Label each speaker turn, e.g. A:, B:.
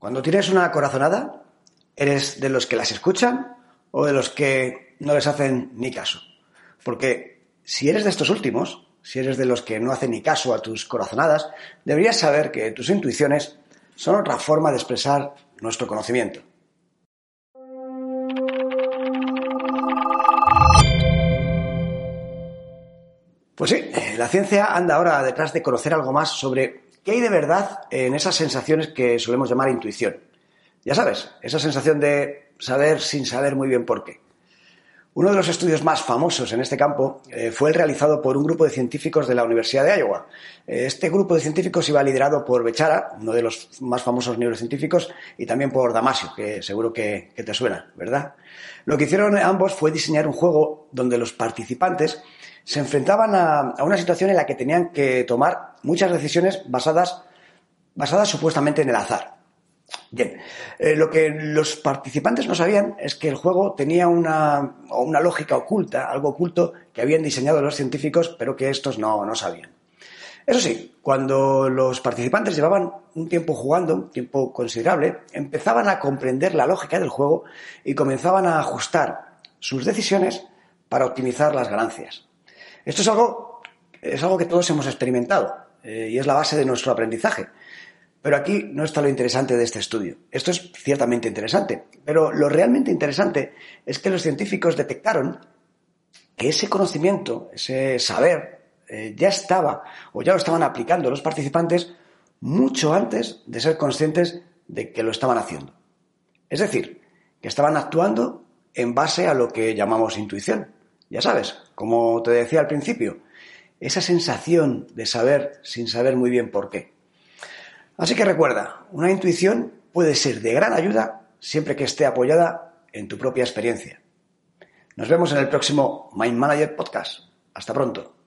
A: Cuando tienes una corazonada, ¿eres de los que las escuchan o de los que no les hacen ni caso? Porque si eres de estos últimos, si eres de los que no hacen ni caso a tus corazonadas, deberías saber que tus intuiciones son otra forma de expresar nuestro conocimiento. Pues sí, la ciencia anda ahora detrás de conocer algo más sobre ¿Qué hay de verdad en esas sensaciones que solemos llamar intuición? Ya sabes, esa sensación de saber sin saber muy bien por qué. Uno de los estudios más famosos en este campo eh, fue el realizado por un grupo de científicos de la Universidad de Iowa. Eh, este grupo de científicos iba liderado por Bechara, uno de los más famosos neurocientíficos, y también por Damasio, que seguro que, te suena, ¿verdad? Lo que hicieron ambos fue diseñar un juego donde los participantes se enfrentaban a una situación en la que tenían que tomar muchas decisiones basadas, basadas supuestamente en el azar. Bien, eh, lo que los participantes no sabían es que el juego tenía una, una, lógica oculta, algo oculto que habían diseñado los científicos, pero que estos no, no sabían. Eso sí, cuando los participantes llevaban un tiempo jugando, un tiempo considerable, empezaban a comprender la lógica del juego y comenzaban a ajustar sus decisiones para optimizar las ganancias. Esto es algo, es algo que todos hemos experimentado. Eh, y es la base de nuestro aprendizaje. Pero aquí no está lo interesante de este estudio. Esto es ciertamente interesante, pero lo realmente interesante es que los científicos detectaron que ese conocimiento, ese saber, eh, ya estaba o ya lo estaban aplicando los participantes mucho antes de ser conscientes de que lo estaban haciendo. Es decir, que estaban actuando en base a lo que llamamos intuición. Ya sabes, como te decía al principio, esa sensación de saber sin saber muy bien por qué. Así que recuerda, una intuición puede ser de gran ayuda siempre que esté apoyada en tu propia experiencia. Nos vemos en el próximo Mind Manager Podcast. Hasta pronto.